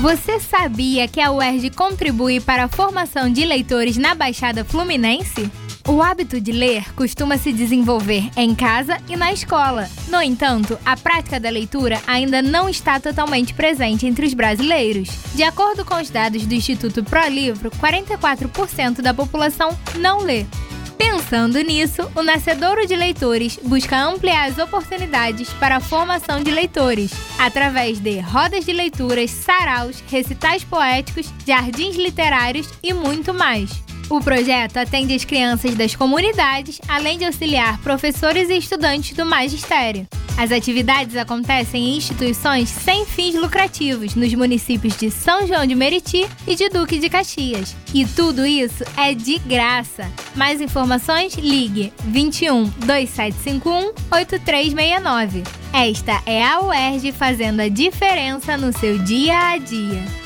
Você sabia que a UERJ contribui para a formação de leitores na Baixada Fluminense? O hábito de ler costuma se desenvolver em casa e na escola. No entanto, a prática da leitura ainda não está totalmente presente entre os brasileiros. De acordo com os dados do Instituto ProLivro, 44% da população não lê. Pensando nisso, o Nascedouro de Leitores busca ampliar as oportunidades para a formação de leitores, através de rodas de leituras, saraus, recitais poéticos, jardins literários e muito mais. O projeto atende as crianças das comunidades, além de auxiliar professores e estudantes do magistério. As atividades acontecem em instituições sem fins lucrativos nos municípios de São João de Meriti e de Duque de Caxias. E tudo isso é de graça. Mais informações, ligue 21 2751 8369. Esta é a UERJ fazendo a diferença no seu dia a dia.